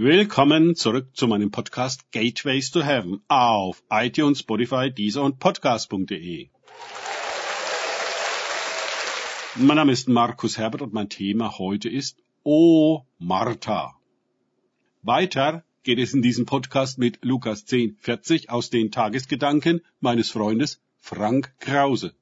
Willkommen zurück zu meinem Podcast Gateways to Heaven auf iTunes, Spotify, Deezer und Podcast.de. Mein Name ist Markus Herbert und mein Thema heute ist O Martha. Weiter geht es in diesem Podcast mit Lukas 10, 40 aus den Tagesgedanken meines Freundes Frank Krause.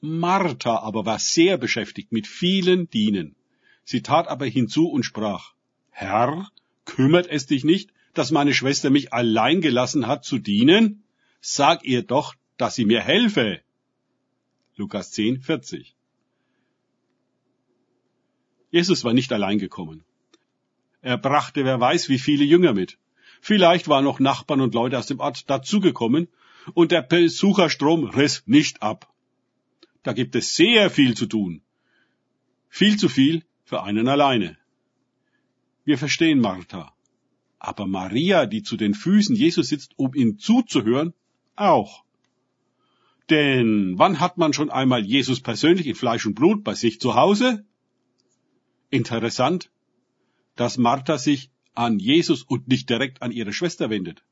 Martha aber war sehr beschäftigt mit vielen Dienen. Sie tat aber hinzu und sprach, Herr, kümmert es dich nicht, dass meine Schwester mich allein gelassen hat zu dienen? Sag ihr doch, dass sie mir helfe. Lukas 10, 40. Jesus war nicht allein gekommen. Er brachte wer weiß wie viele Jünger mit. Vielleicht waren noch Nachbarn und Leute aus dem Ort dazugekommen und der Besucherstrom riss nicht ab. Da gibt es sehr viel zu tun. Viel zu viel für einen alleine. Wir verstehen Martha. Aber Maria, die zu den Füßen Jesus sitzt, um ihm zuzuhören, auch. Denn wann hat man schon einmal Jesus persönlich in Fleisch und Blut bei sich zu Hause? Interessant, dass Martha sich an Jesus und nicht direkt an ihre Schwester wendet.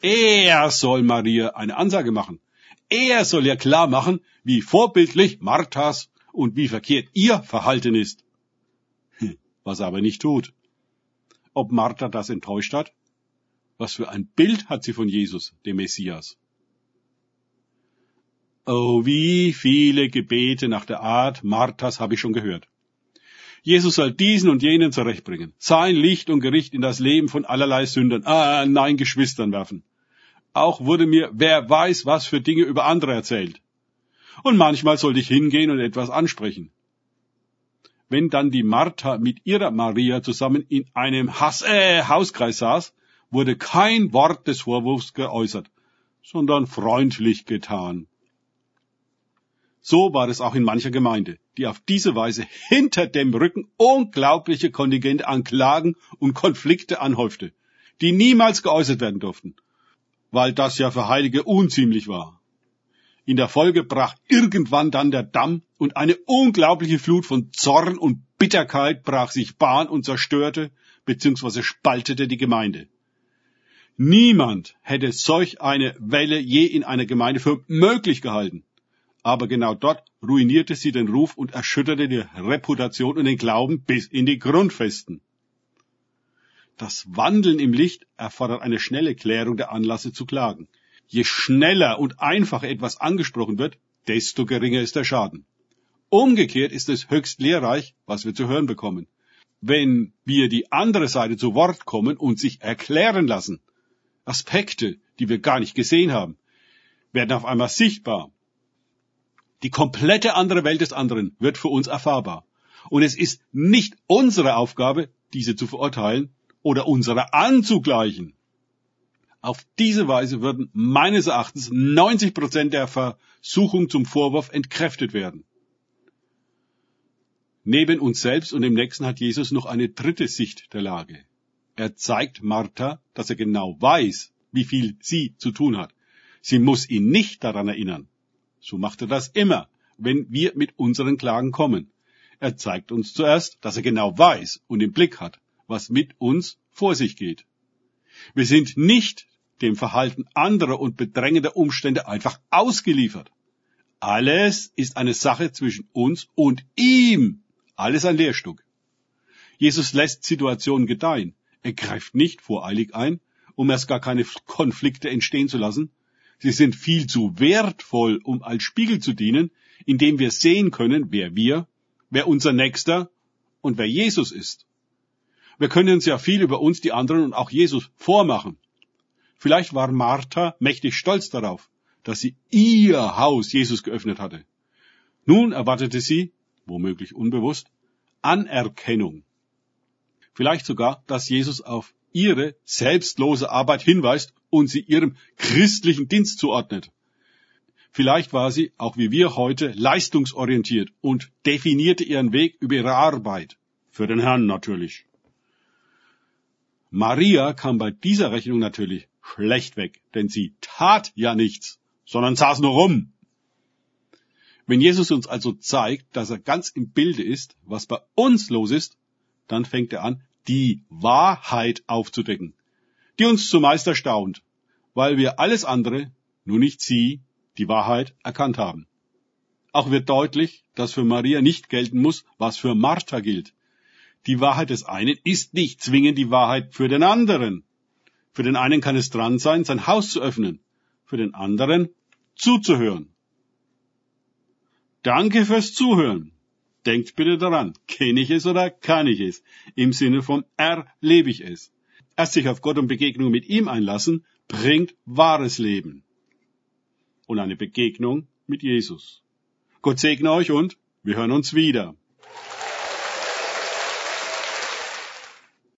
Er soll Maria eine Ansage machen. Er soll ihr klar machen, wie vorbildlich Marthas und wie verkehrt ihr Verhalten ist. Hm, was er aber nicht tut. Ob Martha das enttäuscht hat? Was für ein Bild hat sie von Jesus, dem Messias? Oh, wie viele Gebete nach der Art Marthas habe ich schon gehört. Jesus soll diesen und jenen zurechtbringen, sein Licht und Gericht in das Leben von allerlei Sündern, ah, nein, Geschwistern werfen. Auch wurde mir, wer weiß, was für Dinge über andere erzählt. Und manchmal sollte ich hingehen und etwas ansprechen. Wenn dann die Martha mit ihrer Maria zusammen in einem Hass, äh, Hauskreis saß, wurde kein Wort des Vorwurfs geäußert, sondern freundlich getan. So war es auch in mancher Gemeinde, die auf diese Weise hinter dem Rücken unglaubliche Kontingente an Klagen und Konflikte anhäufte, die niemals geäußert werden durften, weil das ja für Heilige unziemlich war. In der Folge brach irgendwann dann der Damm und eine unglaubliche Flut von Zorn und Bitterkeit brach sich Bahn und zerstörte bzw. spaltete die Gemeinde. Niemand hätte solch eine Welle je in einer Gemeinde für möglich gehalten aber genau dort ruinierte sie den Ruf und erschütterte die Reputation und den Glauben bis in die Grundfesten. Das Wandeln im Licht erfordert eine schnelle Klärung der Anlasse zu klagen. Je schneller und einfacher etwas angesprochen wird, desto geringer ist der Schaden. Umgekehrt ist es höchst lehrreich, was wir zu hören bekommen. Wenn wir die andere Seite zu Wort kommen und sich erklären lassen, Aspekte, die wir gar nicht gesehen haben, werden auf einmal sichtbar die komplette andere Welt des anderen wird für uns erfahrbar. Und es ist nicht unsere Aufgabe, diese zu verurteilen oder unsere anzugleichen. Auf diese Weise würden meines Erachtens 90 Prozent der Versuchung zum Vorwurf entkräftet werden. Neben uns selbst und dem Nächsten hat Jesus noch eine dritte Sicht der Lage. Er zeigt Martha, dass er genau weiß, wie viel sie zu tun hat. Sie muss ihn nicht daran erinnern. So macht er das immer, wenn wir mit unseren Klagen kommen. Er zeigt uns zuerst, dass er genau weiß und im Blick hat, was mit uns vor sich geht. Wir sind nicht dem Verhalten anderer und bedrängender Umstände einfach ausgeliefert. Alles ist eine Sache zwischen uns und ihm. Alles ein Lehrstück. Jesus lässt Situationen gedeihen. Er greift nicht voreilig ein, um erst gar keine Konflikte entstehen zu lassen, Sie sind viel zu wertvoll, um als Spiegel zu dienen, indem wir sehen können, wer wir, wer unser Nächster und wer Jesus ist. Wir können uns ja viel über uns, die anderen und auch Jesus vormachen. Vielleicht war Martha mächtig stolz darauf, dass sie ihr Haus Jesus geöffnet hatte. Nun erwartete sie, womöglich unbewusst, Anerkennung. Vielleicht sogar, dass Jesus auf ihre selbstlose Arbeit hinweist und sie ihrem christlichen Dienst zuordnet. Vielleicht war sie, auch wie wir heute, leistungsorientiert und definierte ihren Weg über ihre Arbeit. Für den Herrn natürlich. Maria kam bei dieser Rechnung natürlich schlecht weg, denn sie tat ja nichts, sondern saß nur rum. Wenn Jesus uns also zeigt, dass er ganz im Bilde ist, was bei uns los ist, dann fängt er an, die Wahrheit aufzudecken, die uns zumeist erstaunt, weil wir alles andere, nur nicht sie, die Wahrheit erkannt haben. Auch wird deutlich, dass für Maria nicht gelten muss, was für Martha gilt. Die Wahrheit des einen ist nicht zwingend die Wahrheit für den anderen. Für den einen kann es dran sein, sein Haus zu öffnen, für den anderen zuzuhören. Danke fürs Zuhören. Denkt bitte daran, kenne ich es oder kann ich es? Im Sinne von erlebe ich es. Erst sich auf Gott und Begegnung mit ihm einlassen, bringt wahres Leben. Und eine Begegnung mit Jesus. Gott segne euch und wir hören uns wieder.